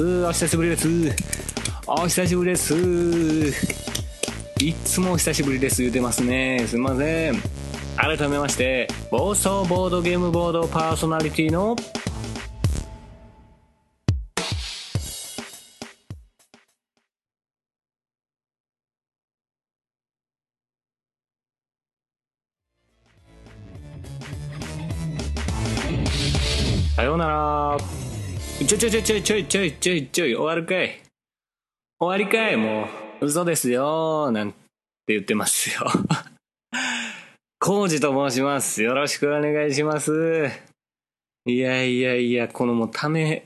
お久しぶりです。お久しぶりです。いつもお久しぶりです言うてますね。すいません。改めまして暴走ボードゲームボードパーソナリティのょいちょいちょいちょいちょいちょいちょい終わるかい。終わりかいもう嘘ですよ。なんて言ってますよ。コウジと申します。よろしくお願いします。いやいやいやこのもうため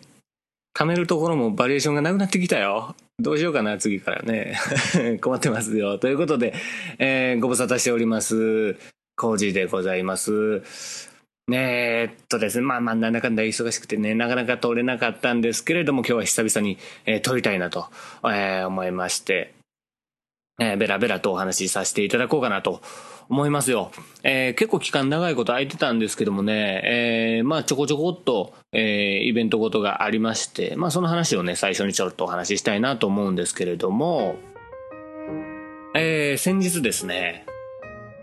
貯めるところもバリエーションがなくなってきたよ。どうしようかな次からね。困ってますよ。ということで、えー、ご無沙汰しております。コウジでございます。ねえっとですね、まあまあ、なんだかんだ忙しくてね、なかなか撮れなかったんですけれども、今日は久々に、えー、撮りたいなと、えー、思いまして、えー、ベラベラとお話しさせていただこうかなと思いますよ。えー、結構期間長いこと空いてたんですけどもね、えー、まあちょこちょこっと、えー、イベントごとがありまして、まあその話をね、最初にちょっとお話ししたいなと思うんですけれども、えー、先日ですね、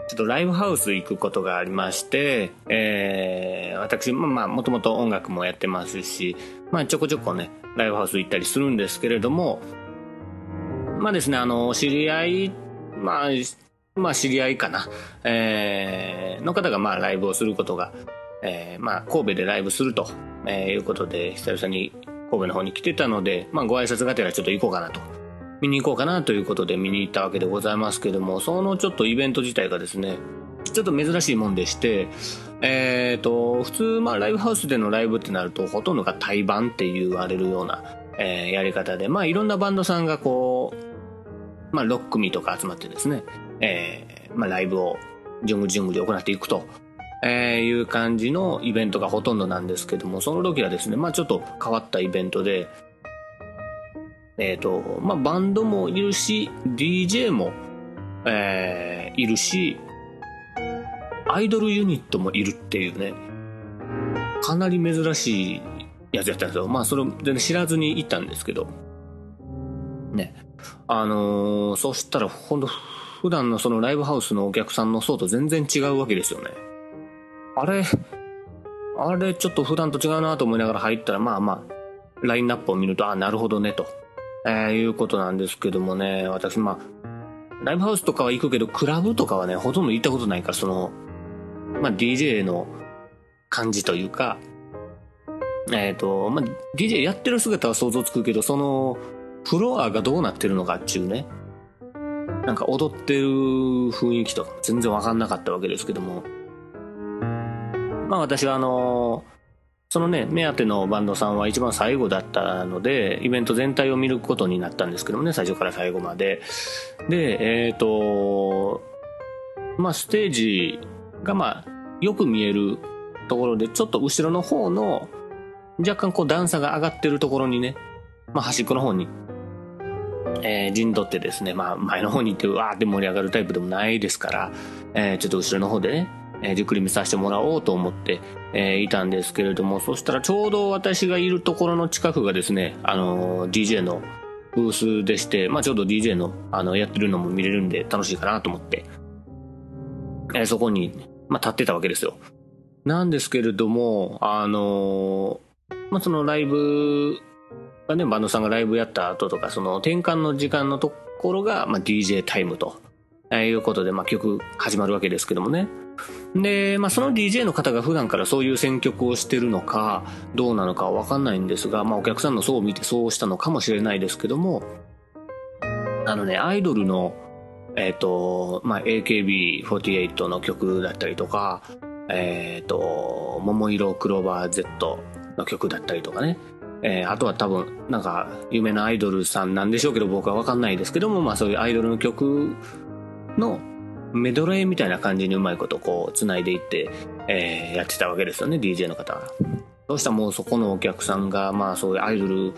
ちょっとライブハウス行くことがありまして、えー、私、まあ、もともと音楽もやってますし、まあ、ちょこちょこね、ライブハウス行ったりするんですけれども、まあですね、あの、知り合い、まあ、まあ、知り合いかな、えー、の方が、まあ、ライブをすることが、えー、まあ、神戸でライブすると、えー、いうことで、久々に神戸の方に来てたので、まあ、ご挨拶がてらちょっと行こうかなと。見に行こうかなということで見に行ったわけでございますけども、そのちょっとイベント自体がですね、ちょっと珍しいもんでして、えっ、ー、と、普通、まあ、ライブハウスでのライブってなると、ほとんどが対バンって言われるような、えー、やり方で、まあ、いろんなバンドさんがこう、まあ、6組とか集まってですね、えー、まあ、ライブを順繰り順繰り行っていくと、えー、いう感じのイベントがほとんどなんですけども、その時はですね、まあ、ちょっと変わったイベントで、えっ、ー、と、まあ、バンドもいるし、DJ も、えー、いるし、アイドルユニットもいるっていうね、かなり珍しいやつやったんですよ。まあ、それ全然知らずに行ったんですけど、ね。あのー、そしたら、ほんと、普段のそのライブハウスのお客さんの層と全然違うわけですよね。あれ、あれちょっと普段と違うなと思いながら入ったら、まあまあ、ラインナップを見ると、あ、なるほどね、と。えー、いうことなんですけどもね、私、まあ、ライブハウスとかは行くけど、クラブとかはね、ほとんど行ったことないから、その、まあ、DJ の感じというか、えっ、ー、と、まあ、DJ やってる姿は想像つくけど、その、フロアがどうなってるのかっていうね、なんか踊ってる雰囲気とか全然わかんなかったわけですけども、まあ私はあのーそのね、目当てのバンドさんは一番最後だったので、イベント全体を見ることになったんですけどもね、最初から最後まで。で、えっ、ー、と、まあ、ステージがまあ、よく見えるところで、ちょっと後ろの方の、若干こう段差が上がってるところにね、まあ、端っこの方に、えー、陣取ってですね、まあ、前の方に行ってわーって盛り上がるタイプでもないですから、えー、ちょっと後ろの方でね、えー、じっくり見させてもらおうと思って、えー、いたんですけれども、そしたらちょうど私がいるところの近くがですね、あのー、DJ のブースでして、まあちょうど DJ の、あの、やってるのも見れるんで楽しいかなと思って、えー、そこに、まあ立ってたわけですよ。なんですけれども、あのまあそのライブがね、バンドさんがライブやった後とか、その転換の時間のところが、まあ DJ タイムと、えいうことで、まあ曲始まるわけですけどもね。で、まあ、その DJ の方が普段からそういう選曲をしてるのか、どうなのかわかんないんですが、まあ、お客さんの層を見てそうしたのかもしれないですけども、あのね、アイドルの、えっ、と、まあ、AKB48 の曲だったりとか、えっ、と、桃色クローバー Z の曲だったりとかね。えー、あとは多分、なんか、有名なアイドルさんなんでしょうけど、僕はわかんないですけども、まあそういうアイドルの曲のメドレーみたいな感じにうまいことこう、繋いでいって、えー、やってたわけですよね、DJ の方が。そうしたらもうそこのお客さんが、まあそういうアイドル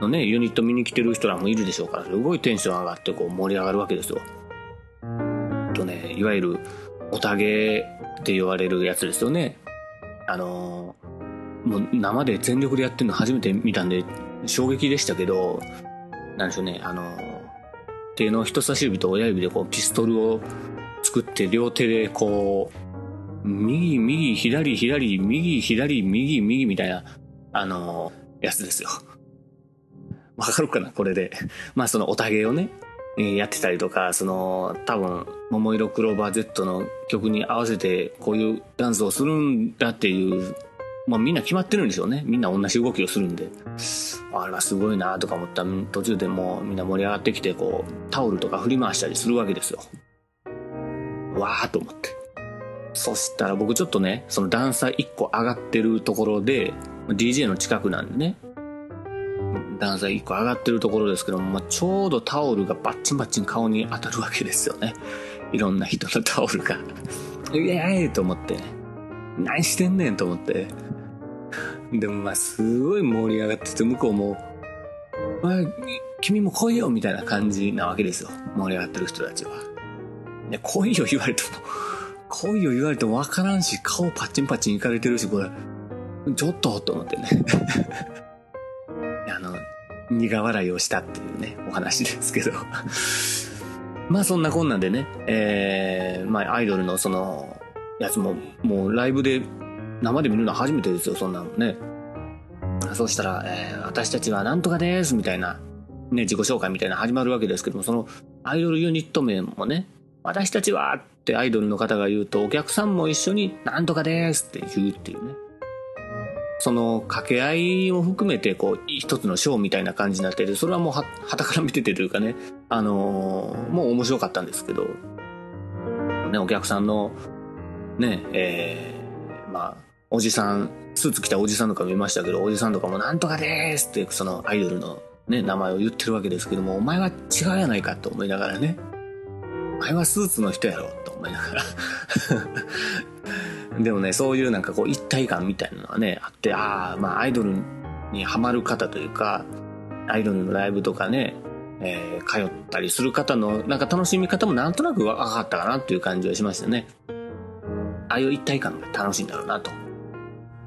のね、ユニット見に来てる人らもいるでしょうから、すごいテンション上がってこう盛り上がるわけですよ。とね、いわゆる、おたげって言われるやつですよね。あのー、もう生で全力でやってるの初めて見たんで、衝撃でしたけど、なんでしょうね、あのー、手の人差し指と親指でこうピストルを作って両手でこう、右、右、左、左、右、左、右、右みたいな、あのー、やつですよ。わかるかなこれで。まあそのおたげをね、えー、やってたりとか、その、多分、桃色クローバー Z の曲に合わせてこういうダンスをするんだっていう、まあみんな決まってるんでしょうね。みんな同じ動きをするんで。あれはすごいなとか思ったら途中でもうみんな盛り上がってきて、こう、タオルとか振り回したりするわけですよ。わーと思って。そしたら僕ちょっとね、その段差1個上がってるところで、DJ の近くなんでね、段差1個上がってるところですけども、まあ、ちょうどタオルがバッチンバッチン顔に当たるわけですよね。いろんな人のタオルが。イエーイと思って、何してんねんと思って。でもまあすごい盛り上がってて、向こうも、君も来いよみたいな感じなわけですよ。盛り上がってる人たちは。ね、来いよ言われても、来いよ言われても分からんし、顔パチンパチンいかれてるし、これ、ちょっとと思ってね。あの、苦笑いをしたっていうね、お話ですけど。まあそんなこんなんでね、えー、まあアイドルのその、やつも、もうライブで、生で見るのは初めてですよ、そんなのね。そうしたら、えー、私たちはなんとかです、みたいな、ね、自己紹介みたいな始まるわけですけども、そのアイドルユニット名もね、私たちはってアイドルの方が言うと、お客さんも一緒になんとかですって言うっていうね。その掛け合いも含めてこう一つのショーみたいな感じになっててそれはもうはたから見ててというかねあのー、もう面白かったんですけどねお客さんのねえー、まあおじさんスーツ着たおじさんとか見ましたけどおじさんとかも「なんとかです」ってそのアイドルのね名前を言ってるわけですけどもお前は違うやないかと思いながらねお前はスーツの人やろと思いながら でもね、そういうなんかこう一体感みたいなのがね、あって、ああ、まあアイドルにハマる方というか、アイドルのライブとかね、えー、通ったりする方のなんか楽しみ方もなんとなく分かったかなっていう感じはしましたね。ああいう一体感が楽しいんだろうなと。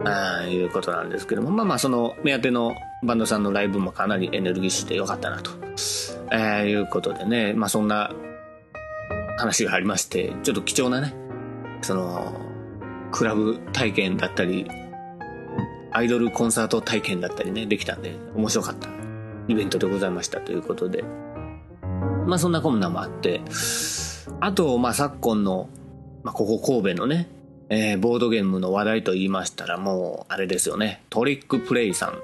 あいうことなんですけども、まあまあその目当てのバンドさんのライブもかなりエネルギッシュで良かったなと、えー、いうことでね、まあそんな話がありまして、ちょっと貴重なね、そのクラブ体験だったり、アイドルコンサート体験だったりね、できたんで、面白かった。イベントでございました。ということで。まあそんなこんなもあって、あと、まあ昨今の、まあここ神戸のね、えー、ボードゲームの話題と言いましたらもう、あれですよね、トリックプレイさん、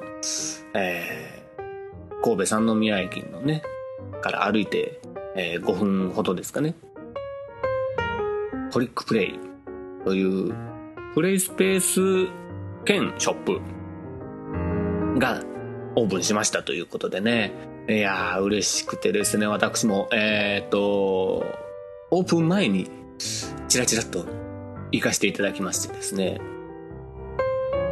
えー、神戸三宮駅のね、から歩いて、えー、5分ほどですかね。トリックプレイというプレイスペース兼ショップがオープンしましたということでね。いやー、嬉しくてですね、私も、えー、っと、オープン前に、チラチラっと行かせていただきましてですね。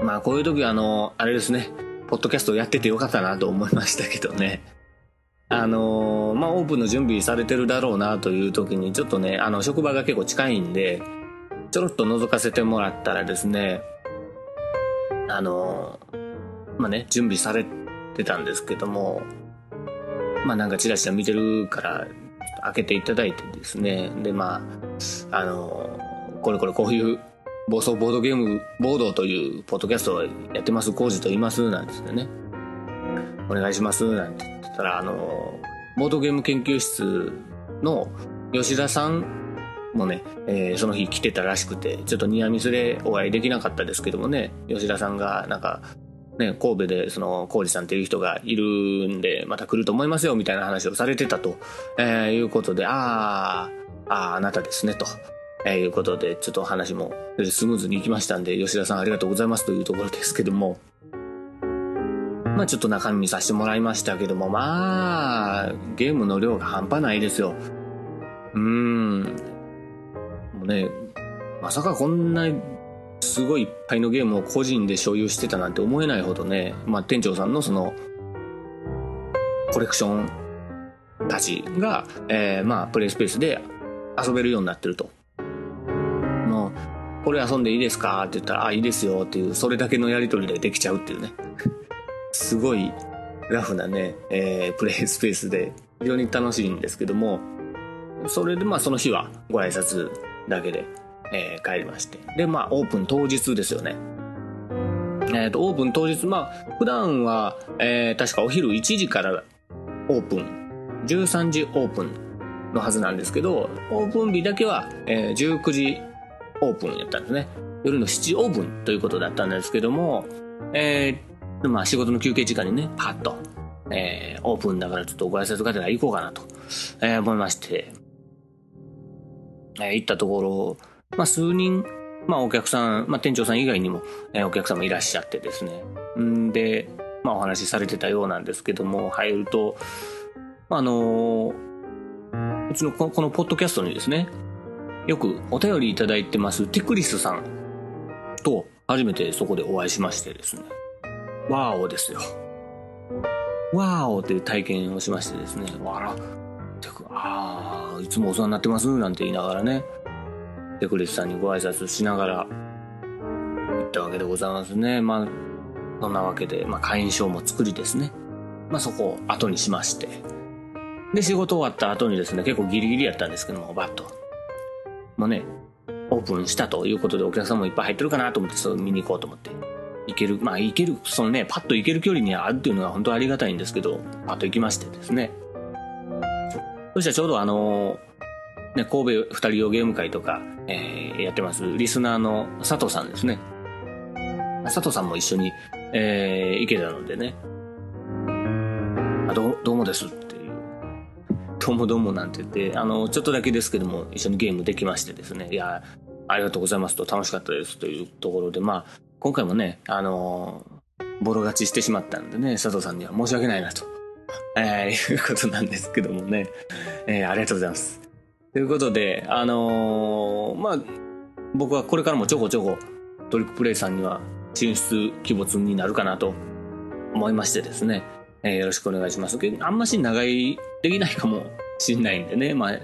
まあ、こういう時は、あの、あれですね、ポッドキャストやっててよかったなと思いましたけどね。あのまあ、オープンの準備されてるだろうなという時に、ちょっとね、あの、職場が結構近いんで、ちょろっと覗かせてもらったらですね、あの、まあね、準備されてたんですけども、まあなんかチラチラ見てるから、開けていただいてですね、でまあ、あの、これこれこういう暴走ボードゲームボードというポッドキャストをやってます、コージと言います、なんですね。お願いします、なんてたら、あの、ボードゲーム研究室の吉田さんもね、えー、その日来てたらしくて、ちょっとニアミスでお会いできなかったですけどもね、吉田さんがなんか、ね、神戸でその浩二さんっていう人がいるんでまた来ると思いますよみたいな話をされてたと、えー、いうことであああなたですねと、えー、いうことでちょっと話もスムーズにいきましたんで吉田さんありがとうございますというところですけども。まあちょっと中身見させてもらいましたけどもまあゲームの量が半端ないですようーんもうねまさかこんなすごいいっぱいのゲームを個人で所有してたなんて思えないほどね、まあ、店長さんのそのコレクションたちが、えー、まあプレイスペースで遊べるようになってると。もうこれ遊んでいいですか？って言ったら、あ、いいですよっていう、それだけのやり取りでできちゃうっていうね。すごいラフなね、えー、プレイスペースで非常に楽しいんですけども、それでまあその日はご挨拶だけでえー、帰りまして。で、まあ、オープン当日ですよね。えっ、ー、と、オープン当日、まあ、普段は、えー、確かお昼1時からオープン、13時オープンのはずなんですけど、オープン日だけは、えー、19時オープンやったんですね。夜の7時オープンということだったんですけども、えー、まあ仕事の休憩時間にね、パッと、えー、オープンだからちょっとご挨拶がてら行こうかなと、えー、思いまして、えー、行ったところ、まあ、数人、まあ、お客さん、まあ、店長さん以外にも、えー、お客様いらっしゃってですね。んで、まあ、お話しされてたようなんですけども、入ると、あのー、うちのこのポッドキャストにですね、よくお便りいただいてますティクリスさんと初めてそこでお会いしましてですね。ワーオですよ。ワーオという体験をしましてですね、わら、ああ、いつもお世話になってます？なんて言いながらね、デクリスさんにご挨拶しながら行ったわけでございますね。まあ、そんなわけで、まあ、会員証も作りですね。まあ、そこを後にしまして。で、仕事終わった後にですね、結構ギリギリやったんですけども、バッと。もうね、オープンしたということでお客さんもいっぱい入ってるかなと思って、それ見に行こうと思って。行ける、まあ行ける、そのね、パッと行ける距離にあるっていうのは本当ありがたいんですけど、パッと行きましてですね。そしたらちょうどあのね、神戸二人用ゲーム会とか、えー、やってます、リスナーの佐藤さんですね。佐藤さんも一緒に、えー、行けたのでね。あ、ど、どうもですっていう。どうもどうもなんて言って、あの、ちょっとだけですけども、一緒にゲームできましてですね。いや、ありがとうございますと楽しかったですというところで、まあ、今回もね、あのボロ勝ちしてしまったんでね、佐藤さんには申し訳ないなと、えー、いうことなんですけどもね、えー、ありがとうございます。ということで、あのー、まあ、僕はこれからもちょこちょこトリックプレイさんには進出鬼没になるかなと思いましてですね、えー、よろしくお願いします。あんまし長居できないかもしんないんでね、まあ、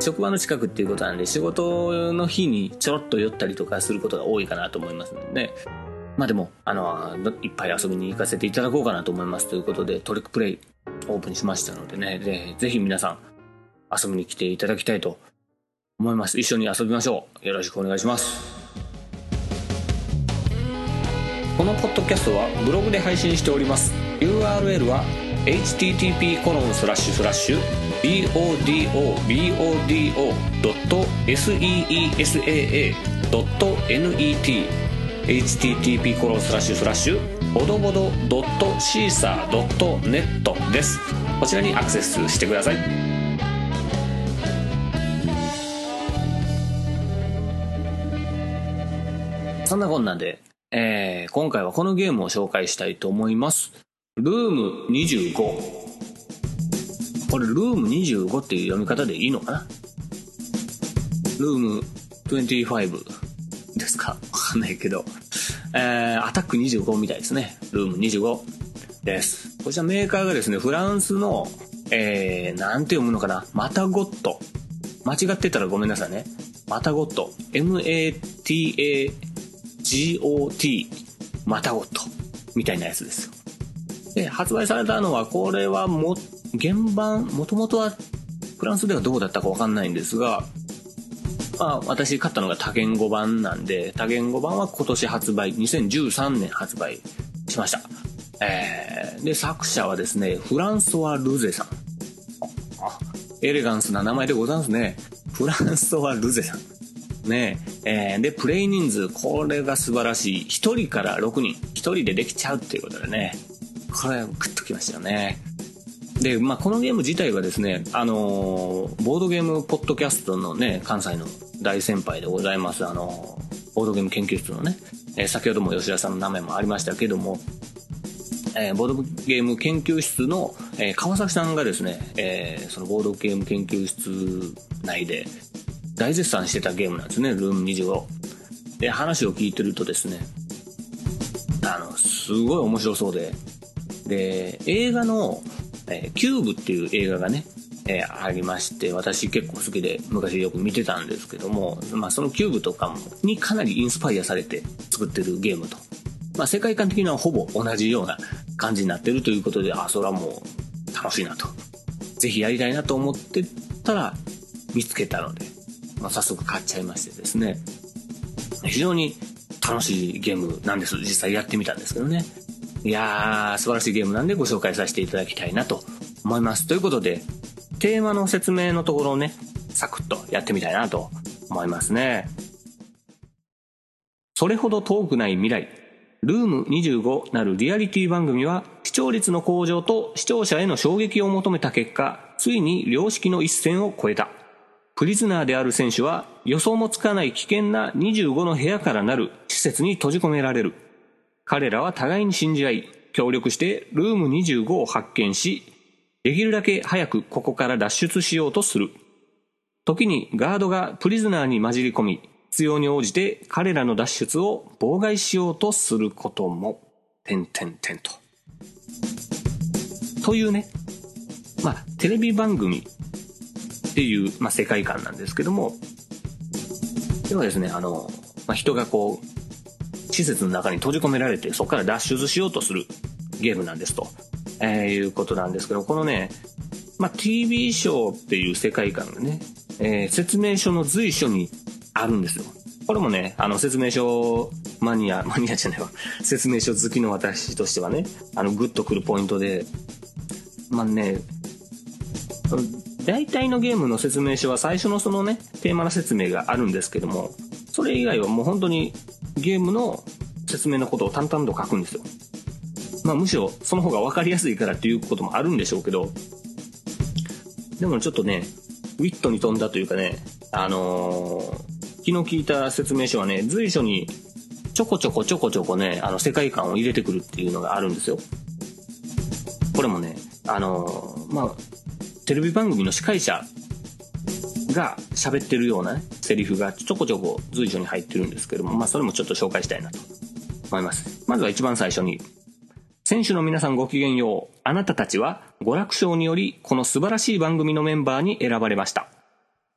職場の近くっていうことなんで、仕事の日にちょろっと寄ったりとかすることが多いかなと思いますので、まあでも、あの、いっぱい遊びに行かせていただこうかなと思いますということで、トリックプレイオープンしましたのでね、でぜひ皆さん、遊びに来ていただきたいと思います。一緒に遊びましょう。よろしくお願いします。このポッドキャストはブログで配信しております。URL は http bodobodo.seesaa.net http コロンスラッシュスラッシュボドボドドットシーサー .net です。こちらにアクセスしてください。そんなこんなんで、えー、今回はこのゲームを紹介したいと思います。ルーム25。これ、ルーム25っていう読み方でいいのかな？ルーム25ですか？わかんないけど。えー、アタック25みたいですね。ルーム25です。こちらメーカーがですね、フランスの、えー、なんて読むのかな？マタゴット。間違ってたらごめんなさいね。マタゴット。M-A-T-A GOT またごとみたいなやつですよ。で、発売されたのは、これはもっ、原版、もともとはフランスではどうだったかわかんないんですが、まあ、私買ったのが多言語版なんで、多言語版は今年発売、2013年発売しました。えー、で、作者はですね、フランソワ・ルゼさん。エレガンスな名前でございますね。フランソワ・ルゼさん。ねえー、で、プレイ人数、これが素晴らしい。1人から6人、1人でできちゃうっていうことでね、これ、グッときましたよね。で、まあ、このゲーム自体はですね、あのー、ボードゲームポッドキャストのね、関西の大先輩でございます、あのー、ボードゲーム研究室のね、えー、先ほども吉田さんの名前もありましたけども、えー、ボードゲーム研究室の、えー、川崎さんがですね、えー、そのボードゲーム研究室内で大絶賛してたゲームなんですね、ルーム25。で、話を聞いてるとですね、あの、すごい面白そうで、で、映画の、えー、キューブっていう映画がね、えー、ありまして、私結構好きで昔よく見てたんですけども、まあそのキューブとかもにかなりインスパイアされて作ってるゲームと。まあ世界観的にはほぼ同じような感じになってるということで、あ、それはもう楽しいなと。ぜひやりたいなと思ってたら見つけたので、まあ早速買っちゃいましてですね。非常に楽しいゲームなんです。実際やってみたんですけどね。いやー、素晴らしいゲームなんでご紹介させていただきたいなと思います。ということで、テーマの説明のところをね、サクッとやってみたいなと思いますね。それほど遠くない未来、ルーム25なるリアリティ番組は視聴率の向上と視聴者への衝撃を求めた結果、ついに良識の一線を越えた。プリズナーである選手は予想もつかない危険な25の部屋からなる施設に閉じ込められる。彼らは互いに信じ合い、協力してルーム25を発見し、できるだけ早くここから脱出しようとする。時にガードがプリズナーに混じり込み、必要に応じて彼らの脱出を妨害しようとすることも、てんてんてんと。というね、まあ、テレビ番組っていう、まあ、世界観なんですけども、ではですね、あの、まあ、人がこう、施設の中に閉じ込められてそこから脱出しようとするゲームなんですと、えー、いうことなんですけどこのね、まあ、TV ショーっていう世界観がね、えー、説明書の随所にあるんですよ。これもねあの説明書マニア マニアじゃないわ。説明書好きの私としてはねあのグッとくるポイントでまあね大体のゲームの説明書は最初のそのねテーマの説明があるんですけどもそれ以外はもう本当にゲームの説明のことを淡々と書くんですよ。まあむしろその方が分かりやすいからっていうこともあるんでしょうけど、でもちょっとね、ウィットに富んだというかね、あのー、昨日聞いた説明書はね、随所にちょこちょこちょこちょこね、あの世界観を入れてくるっていうのがあるんですよ。これもね、あのー、まあ、テレビ番組の司会者が喋ってるような、ね、セリフがちょこちょこ随所に入ってるんですけども、まあそれもちょっと紹介したいなと思います。まずは一番最初に、選手の皆さんごきげんよう。あなたたちは娯楽賞によりこの素晴らしい番組のメンバーに選ばれました。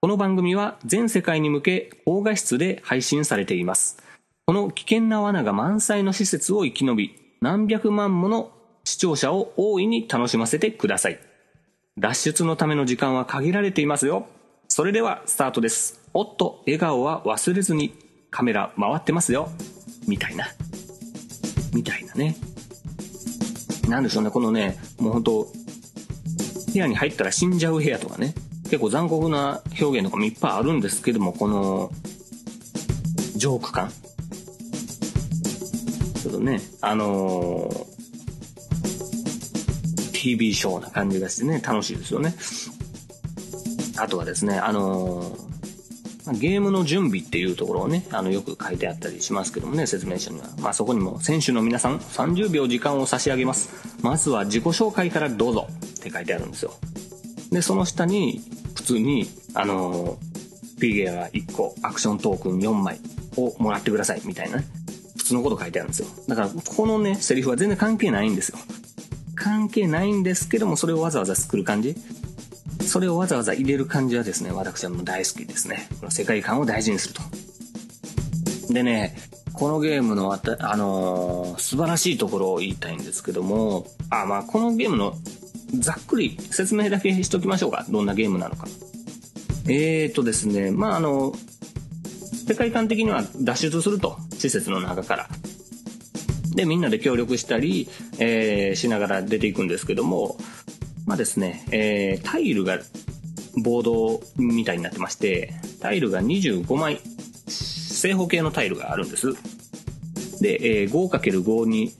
この番組は全世界に向け高画質で配信されています。この危険な罠が満載の施設を生き延び、何百万もの視聴者を大いに楽しませてください。脱出のための時間は限られていますよ。それではスタートです。おっと、笑顔は忘れずにカメラ回ってますよ。みたいな。みたいなね。なんでしょうね、このね、もうほんと、部屋に入ったら死んじゃう部屋とかね、結構残酷な表現とかもいっぱいあるんですけども、この、ジョーク感。ちょっとね、あのー、TV ショーな感じがしてね、楽しいですよね。あとはですね、あのー、ゲームの準備っていうところをね、あの、よく書いてあったりしますけどもね、説明書には。まあ、そこにも、選手の皆さん、30秒時間を差し上げます。まずは自己紹介からどうぞって書いてあるんですよ。で、その下に、普通に、あのー、フィギュア1個、アクショントークン4枚をもらってください、みたいなね。普通のこと書いてあるんですよ。だから、このね、セリフは全然関係ないんですよ。関係ないんですけども、それをわざわざ作る感じ。それをわざわざ入れる感じはですね、私はもう大好きですね。この世界観を大事にすると。でね、このゲームのあた、あのー、素晴らしいところを言いたいんですけども、あ、まあこのゲームのざっくり説明だけしときましょうか。どんなゲームなのか。えーとですね、まああの、世界観的には脱出すると。施設の中から。で、みんなで協力したり、えー、しながら出ていくんですけども、まあですね、えー、タイルがボードみたいになってまして、タイルが25枚正方形のタイルがあるんです。で、えー、5×5 に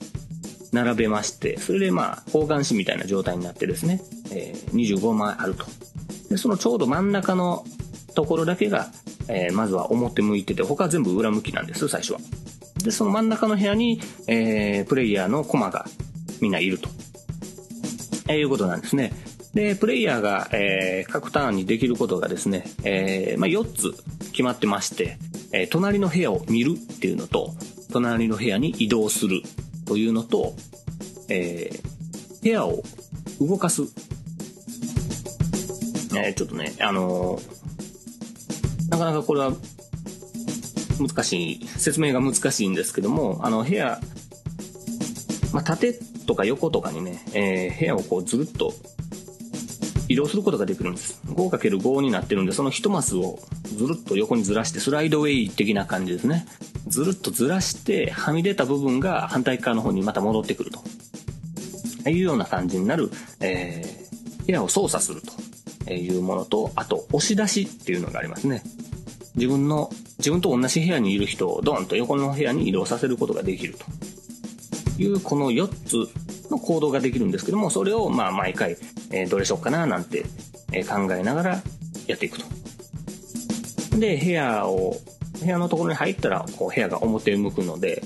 並べましてそれでまあ交換紙みたいな状態になってですね、えー、25枚あると。でそのちょうど真ん中のところだけが、えー、まずは表向いてて他は全部裏向きなんです最初は。でその真ん中の部屋に、えー、プレイヤーのコマがみんないると、えー、いうことなんですねでプレイヤーが、えー、各ターンにできることがですね、えーまあ、4つ決まってまして、えー、隣の部屋を見るっていうのと隣の部屋に移動するというのと、えー、部屋を動かす。えー、ちょっとね、あのー、なかなかこれは難しい、説明が難しいんですけども、あの、部屋、まあ、縦とか横とかにね、えー、部屋をこうずるっと移動することができるんです。5×5 になってるんで、その1マスをずるっと横にずらして、スライドウェイ的な感じですね。ずるっとずらして、はみ出た部分が反対側の方にまた戻ってくると。いうような感じになる、えー、部屋を操作するというものと、あと、押し出しっていうのがありますね。自分の、自分と同じ部屋にいる人をドンと横の部屋に移動させることができるという、この4つの行動ができるんですけども、それをまあ毎回、え、どれしよっかななんて、考えながらやっていくと。で、部屋を、部屋のところに入ったら、こう部屋が表向くので、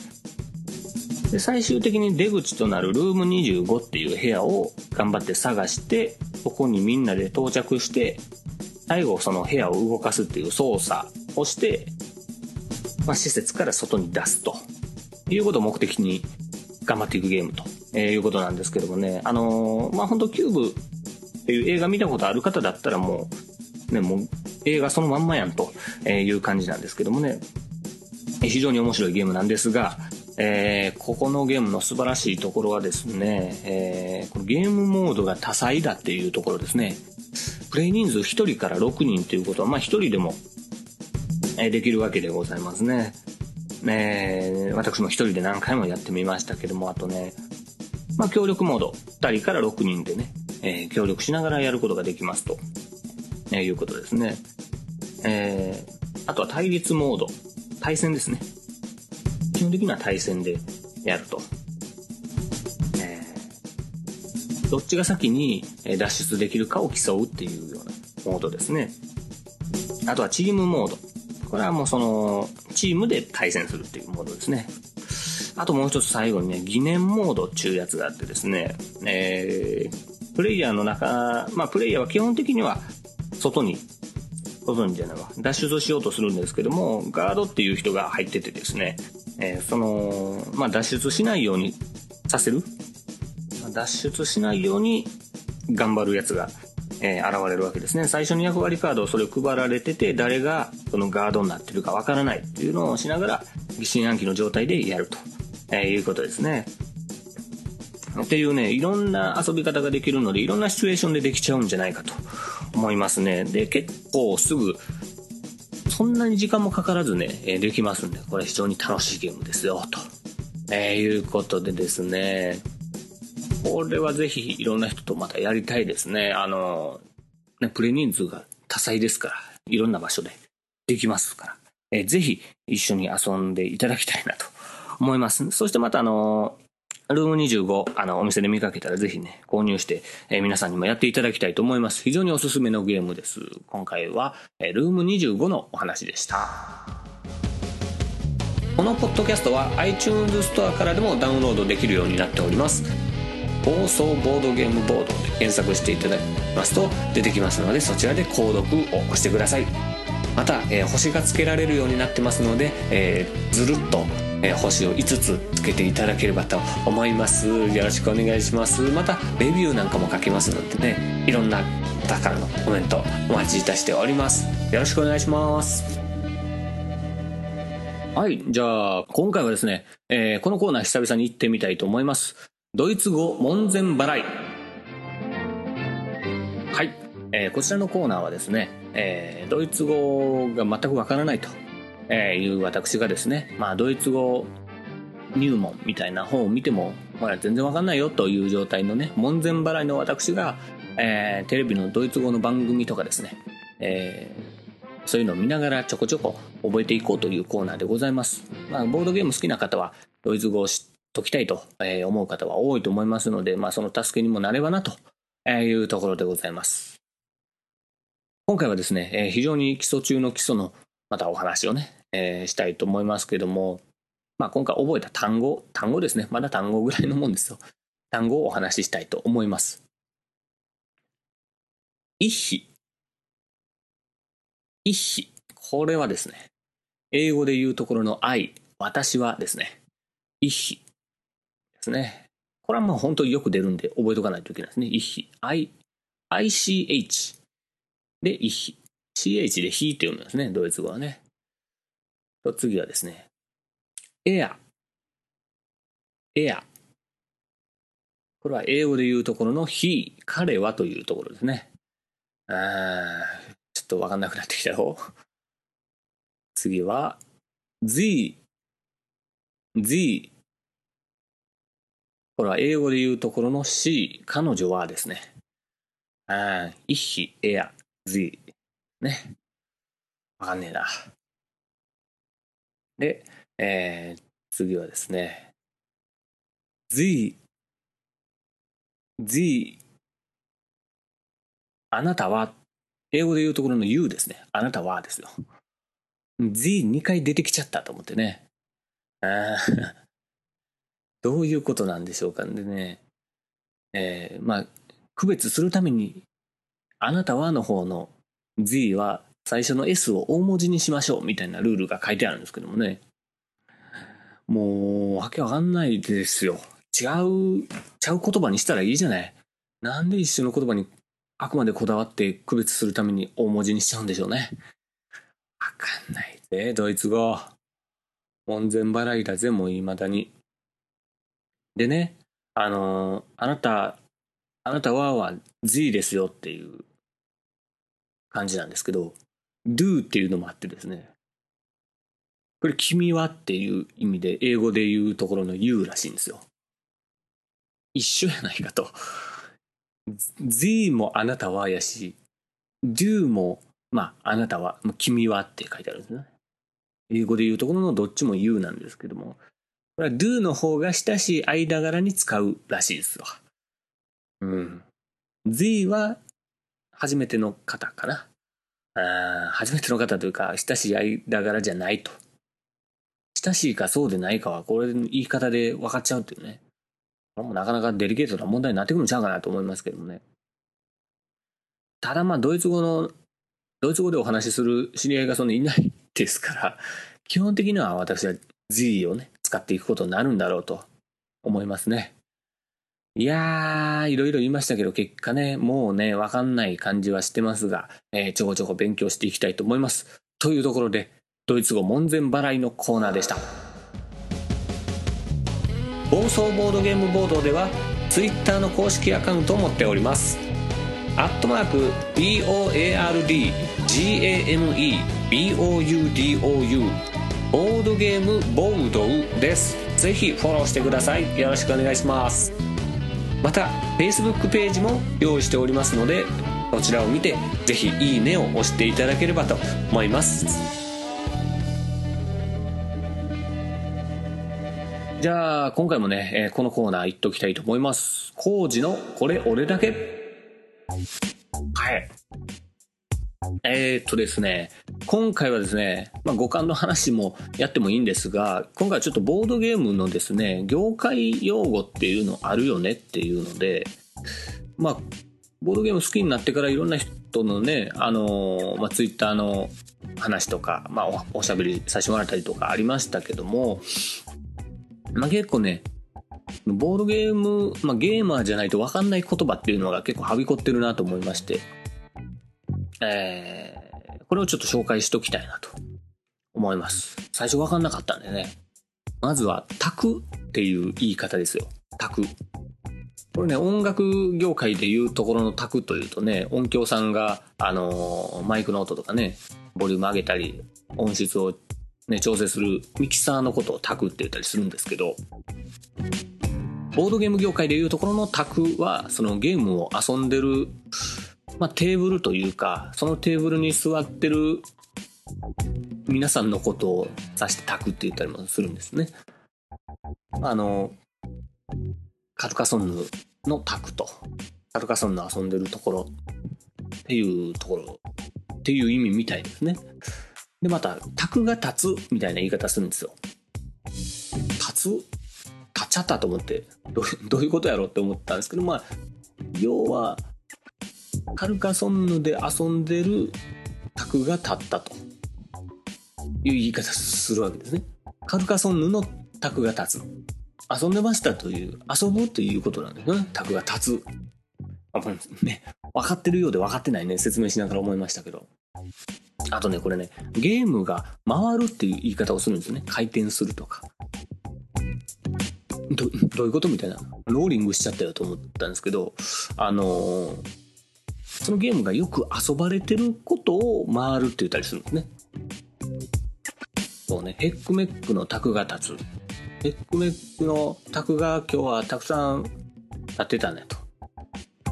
で最終的に出口となるルーム25っていう部屋を頑張って探して、そこにみんなで到着して、最後その部屋を動かすっていう操作をして、まあ、施設から外に出すということを目的に頑張っていくゲームと、えー、いうことなんですけどもね、あのー、まあ、本当キューブっていう映画見たことある方だったらもう、ね、もう映画そのまんまやんという感じなんですけどもね、非常に面白いゲームなんですが、えー、ここのゲームの素晴らしいところはですね、えー、このゲームモードが多彩だっていうところですね。プレイ人数1人から6人ということは、まあ1人でもえできるわけでございますね。えー、私も1人で何回もやってみましたけども、あとね、まあ協力モード、2人から6人でね、えー、協力しながらやることができますと、えー、いうことですね。えー、あとは対立モード、対戦ですね。基本的には対戦でやると。えー、どっちが先に脱出できるかを競うっていうようなモードですね。あとはチームモード。これはもうその、チームで対戦するっていうモードですね。あともう一つ最後にね、疑念モードっていうやつがあってですね、えー、プレイヤーの中、まあプレイヤーは基本的には外にご存知じゃないわ。脱出をしようとするんですけども、ガードっていう人が入っててですね、えー、その、まあ、脱出しないようにさせる脱出しないように頑張るやつが、えー、現れるわけですね。最初に役割カードをそれを配られてて、誰がそのガードになってるかわからないっていうのをしながら、疑心暗鬼の状態でやると、えー、いうことですね。っていうね、いろんな遊び方ができるので、いろんなシチュエーションでできちゃうんじゃないかと思いますね。で、結構すぐ、そんなに時間もかからずね、えできますんで、これ非常に楽しいゲームですよ、と、えー、いうことでですね、これはぜひいろんな人とまたやりたいですね。あの、ね、プレ人数が多彩ですから、いろんな場所でできますから、えー、ぜひ一緒に遊んでいただきたいなと思います。そしてまたあの、ルーム25、あの、お店で見かけたらぜひね、購入して、えー、皆さんにもやっていただきたいと思います。非常におすすめのゲームです。今回は、えー、ルーム25のお話でした。このポッドキャストは iTunes ストアからでもダウンロードできるようになっております。放送ボードゲームボードで検索していただきますと出てきますので、そちらで購読を押してください。また、えー、星がつけられるようになってますので、えー、ずるっとえー、星を5つつけていただければと思います。よろしくお願いします。またレビューなんかも書きますのでねいろんな方からのコメントお待ちいたしております。よろしくお願いします。はいじゃあ今回はですね、えー、このコーナー久々に行ってみたいと思います。ドイツ語門前払いはい、えー、こちらのコーナーはですね、えー、ドイツ語が全くわからないとえ、いう私がですね、まあ、ドイツ語入門みたいな本を見ても、まあ、全然わかんないよという状態のね、門前払いの私が、えー、テレビのドイツ語の番組とかですね、えそういうのを見ながらちょこちょこ覚えていこうというコーナーでございます。まあ、ボードゲーム好きな方は、ドイツ語を知っときたいと思う方は多いと思いますので、まあ、その助けにもなればなというところでございます。今回はですね、非常に基礎中の基礎のまたお話をね、えー、したいと思いますけども、まあ、今回覚えた単語、単語ですね。まだ単語ぐらいのもんですよ。単語をお話ししたいと思います。一比。一比。これはですね、英語で言うところの I、私はですね、一比ですね。これはまあ本当によく出るんで覚えておかないといけないですね。一比。I、ICH で一比。CH で比って読むんですね、ドイツ語はね。次はですね、エア。エア。これは英語で言うところの he、彼はというところですね。あちょっとわかんなくなってきたよ。次は、the、the。これは英語で言うところの she、彼女はですね。ああ、ich, er, sie。ね。わかんねえな。で、えー、次はですね。the, the あなたは、英語で言うところの U ですね。あなたはですよ。the2 回出てきちゃったと思ってね。ああどういうことなんでしょうかでね。えー、まあ、区別するために、あなたはの方の the は最初の s を大文字にしましょうみたいなルールが書いてあるんですけどもね。もう、わけわかんないですよ。違う、ちゃう言葉にしたらいいじゃない。なんで一緒の言葉にあくまでこだわって区別するために大文字にしちゃうんでしょうね。わかんないぜ、ドイツ語。門前払いだぜ、もう未だに。でね、あのー、あなた、あなたはは Z ですよっていう感じなんですけど、do っていうのもあってですね。これ、君はっていう意味で、英語で言うところの you らしいんですよ。一緒やないかと。the もあなたはやし、do も、まあ、あなたは、君はって書いてあるんですね。英語で言うところのどっちも you なんですけども、これは do の方が親しい間柄に使うらしいですわ。うん。the は初めての方かな。あ初めての方というか、親しい間柄じゃないと。親しいかそうでないかは、これ言い方で分かっちゃうっていうね。これもなかなかデリケートな問題になってくるんちゃうかなと思いますけどもね。ただまあ、ドイツ語の、ドイツ語でお話しする知り合いがそんないないですから、基本的には私は Z をね、使っていくことになるんだろうと思いますね。いやー、いろいろ言いましたけど、結果ね、もうね、わかんない感じはしてますが、えー、ちょこちょこ勉強していきたいと思います。というところで、ドイツ語門前払いのコーナーでした。暴走ボードゲームボードでは Twitter の公式アカウントを持っておりますアットマーク BOARDGAMEBOUDOU ボードゲームボードウです。ぜひフォローしてください。よろしくお願いします。また Facebook ページも用意しておりますのでこちらを見てぜひいいねを押していただければと思います。じゃあ、今回もね、えー、このコーナー行っときたいと思います。工事のこれ俺だけ。はい。えー、っとですね、今回はですね、まあ、五感の話もやってもいいんですが、今回はちょっとボードゲームのですね、業界用語っていうのあるよねっていうので、まあ、ボードゲーム好きになってからいろんな人のね、あのー、まあ、ツイッターの話とか、まあお、しゃべりさせてもらったりとかありましたけども、まあ、結構ね、ボードゲーム、まあ、ゲーマーじゃないと分かんない言葉っていうのが結構はびこってるなと思いまして、えー、これをちょっと紹介しときたいなと思います。最初分かんなかったんでね。まずは、タクっていう言い方ですよ。タク。これね、音楽業界でいうところのタクというとね、音響さんが、あのー、マイクの音とかね、ボリューム上げたり、音質をね、調整するミキサーのことをタクって言ったりするんですけど、ボードゲーム業界でいうところのタクは、そのゲームを遊んでる、まあ、テーブルというか、そのテーブルに座ってる皆さんのことを指してタクって言ったりもするんですね。あの、カルカソンヌのタクと、カルカソンヌ遊んでるところっていうところっていう意味みたいですね。で、また、タクが立つみたいな言い方するんですよ。立つ？立っちゃったと思ってどう、どういうことやろうって思ったんですけど、まあ、要は、カルカソンヌで遊んでるタクが立ったという言い方するわけですね。カルカソンヌのタクが立つ。遊んでましたという、遊ぶということなんですね。タクが立つ。あ、ね、分かってるようで分かってないね、説明しながら思いましたけど。あとね、これね、ゲームが回るっていう言い方をするんですよね。回転するとか。どどういうことみたいな。ローリングしちゃったよと思ったんですけど、あのー、そのゲームがよく遊ばれてることを回るって言ったりするんですね。そうね、ヘックメックの卓が立つ。ヘックメックの卓が今日はたくさん立ってたねと。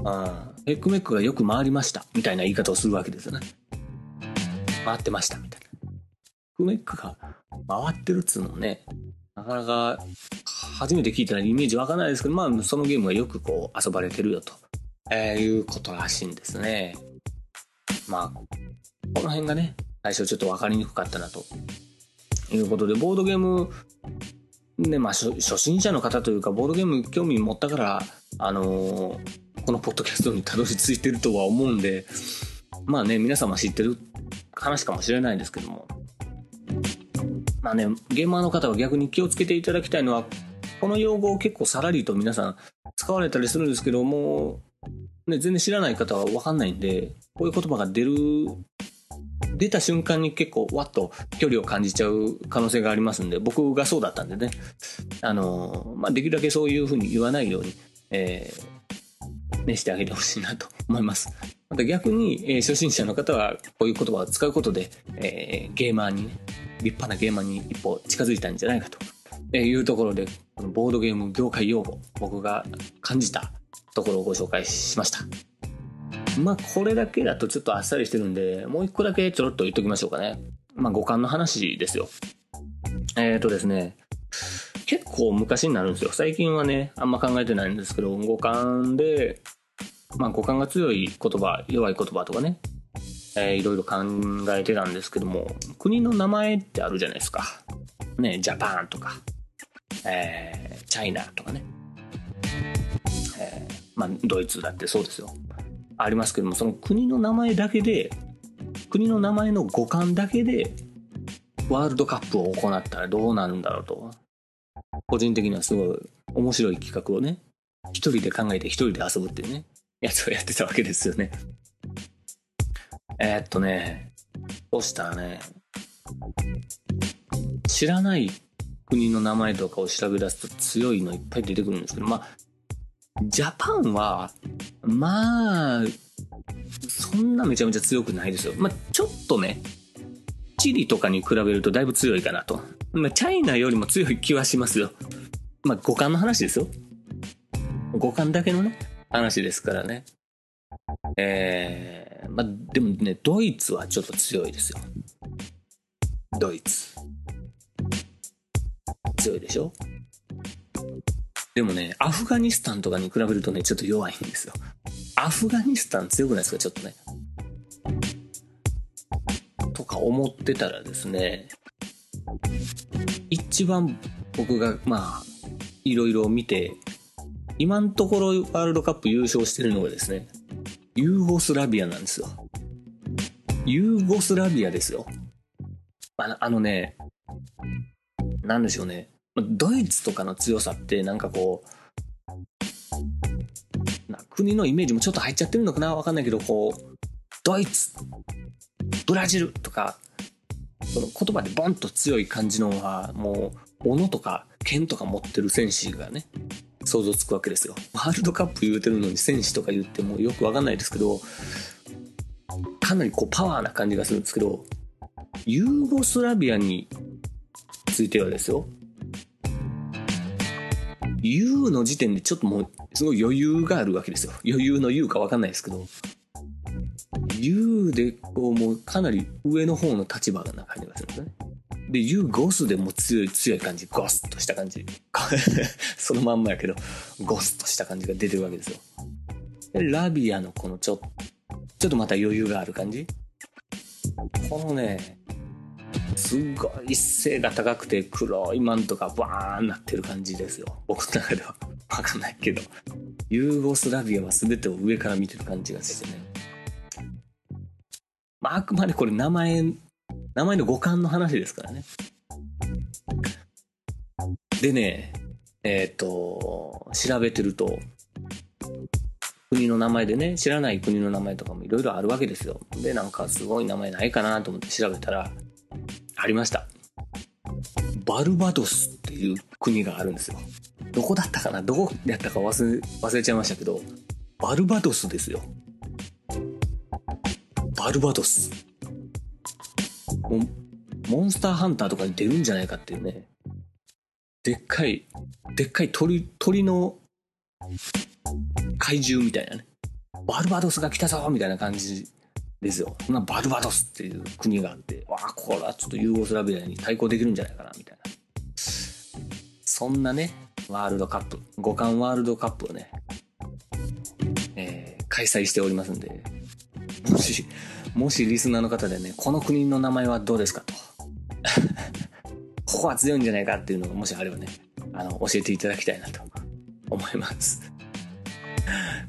あヘックメックがよく回りましたみたいな言い方をするわけですよね。回ってましたみたいな。ヘックメックが回ってるっつうのね、なかなか初めて聞いたらイメージわかんないですけど、まあそのゲームがよくこう遊ばれてるよと、えー、いうことらしいんですね。まあ、この辺がね、最初ちょっと分かりにくかったなということで、ボードゲーム、ね、まあ初心者の方というか、ボードゲーム興味持ったから、あのー、このポッドキャストにたどり着いてるとは思うんで、まあね、皆様知ってる話かもしれないですけども、まあね、ゲーマーの方は逆に気をつけていただきたいのは、この用語を結構さらりと皆さん使われたりするんですけども、ね、全然知らない方は分かんないんで、こういう言葉が出る出た瞬間に結構わっと距離を感じちゃう可能性がありますんで、僕がそうだったんでね、あの、まあ、できるだけそういうふうに言わないように、えー、ね、してあげてほしいなと思います。また逆に、えー、初心者の方はこういう言葉を使うことで、えー、ゲーマーにね、立派なゲーマーに一歩近づいたんじゃないかというところで、このボードゲーム業界用語、僕が感じたところをご紹介しました。まあこれだけだとちょっとあっさりしてるんで、もう一個だけちょろっと言っときましょうかね。まあ五感の話ですよ。えっ、ー、とですね、結構昔になるんですよ。最近はね、あんま考えてないんですけど、五感で、まあ五感が強い言葉、弱い言葉とかね、えー、いろいろ考えてたんですけども、国の名前ってあるじゃないですか。ね、ジャパンとか、えー、チャイナとかね。まあドイツだってそうですよ。ありますけどもその国の名前だけで国の名前の五感だけでワールドカップを行ったらどうなるんだろうと個人的にはすごい面白い企画をね一人で考えて一人で遊ぶっていうねやつをやってたわけですよねえー、っとねそしたらね知らない国の名前とかを調べ出すと強いのいっぱい出てくるんですけどまあジャパンはまあ、そんなめちゃめちゃ強くないですよ。まあ、ちょっとね、チリとかに比べるとだいぶ強いかなと。まあ、チャイナよりも強い気はしますよ。まあ、五感の話ですよ。五感だけのね、話ですからね。えー、まあ、でもね、ドイツはちょっと強いですよ。ドイツ。強いでしょ？でもね、アフガニスタンとかに比べるとね、ちょっと弱いんですよ。アフガニスタン強くないですか？ちょっとね。とか思ってたらですね、一番僕が、まあ、いろいろ見て、今のところワールドカップ優勝してるのがですね、ユーゴスラビアなんですよ。ユーゴスラビアですよ。ああのね、なんでしょうね。ドイツとかの強さってなんかこう、国のイメージもちょっと入っちゃってるのかな？わかんないけど、こう、ドイツ、ブラジルとか、その言葉でボンと強い感じのは、もう、斧とか剣とか持ってる戦士がね、想像つくわけですよ。ワールドカップ言うてるのに戦士とか言ってもよくわかんないですけど、かなりこうパワーな感じがするんですけど、ユーゴスラビアについてはですよ、U の時点でちょっともうすごい余裕があるわけですよ。余裕の U かわかんないですけど。U ユーでこうもうかなり上の方の立場な感じがするんですね。で、ユーゴスでも強い強い感じ、ゴスとした感じ。そのまんまやけど、ゴスとした感じが出てるわけですよ。でラビアのこのちょっ、ちょっとまた余裕がある感じ。このね、すごい一斉が高くて黒いマントがバーンなってる感じですよ。僕の中では。わかんないけど。ユーゴスラビアは全てを上から見てる感じがしてね。まあ、あくまでこれ名前、名前の五感の話ですからね。でね、えっ、と、調べてると、国の名前でね、知らない国の名前とかもいろいろあるわけですよ。で、なんかすごい名前ないかなと思って調べたら、ありました。バルバドスっていう国があるんですよ。どこだったかな？どこやったか忘れ、忘れちゃいましたけど、バルバドスですよ。バルバドス。もモンスターハンターとかに出るんじゃないかっていうね。でっかい、でっかい鳥、鳥の怪獣みたいなね。バルバドスが来たぞみたいな感じですよ。そんなバルバドスっていう国があって、わあ、これはちょっとユーゴスラビアに対抗できるんじゃないかなみたいな。そんなね、ワールドカップ、五冠ワールドカップをね、えー開催しておりますんで、もし、もしリスナーの方でね、この国の名前はどうですかと。ここは強いんじゃないかっていうのがもしあればね、あの、教えていただきたいなと思います。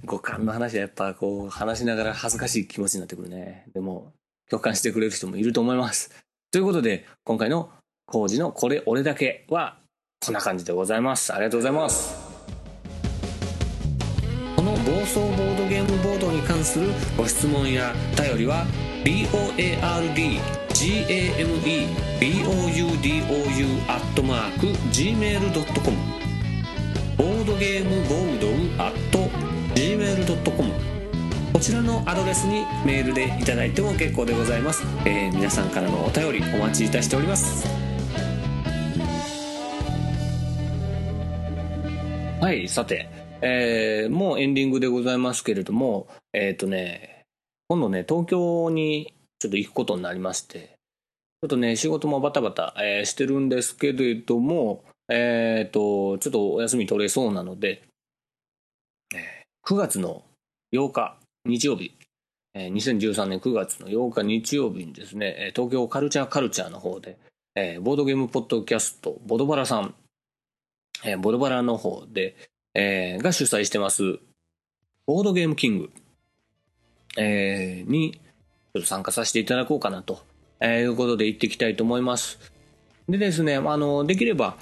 五感の話はやっぱこう、話しながら恥ずかしい気持ちになってくるね。でも、共感してくれる人もいると思います。ということで、今回の工事のこれ俺だけは、こんな感じでございます。ありがとうございます。この暴走ボードゲームボードに関するご質問や頼りは boardgameboudou.gmail.com ボードゲームボードウ .gmail.com こちらのアドレスにメールでいただいても結構でございます、えー皆さんからのお便りお待ちいたしております。はいさてえーもうエンディングでございますけれども、えっ、とね、今度ね、東京にちょっと行くことになりまして、ちょっとね、仕事もバタバタ、えーしてるんですけれども、えっ、と、ちょっとお休み取れそうなので、9月の8日、日曜日、えー2013年9月の8日日曜日にですね、東京カルチャーカルチャーの方で、えーボードゲームポッドキャスト、ボドバラさん、えーボドバラの方で、えーが主催してます、ボードゲームキング、えーに、ちょっと参加させていただこうかなと、えーいうことで行ってきたいと思います。でですね、あの、できれば、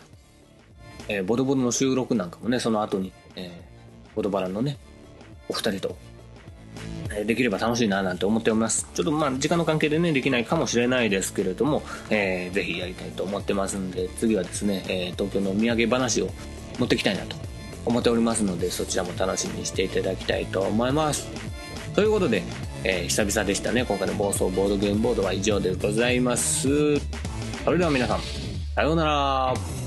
えーボドボドの収録なんかもね、その後に、えーボドバラのね、お二人と、えできれば楽しいななんて思っております。ちょっとまあ、時間の関係でね、できないかもしれないですけれども、えーぜひやりたいと思ってますんで、次はですね、えー東京のお土産話を持ってきたいなと思っておりますので、そちらも楽しみにしていただきたいと思います。ということで、えー久々でしたね、今回の暴走ボードゲームボードは以上でございます。それでは皆さん、さようなら。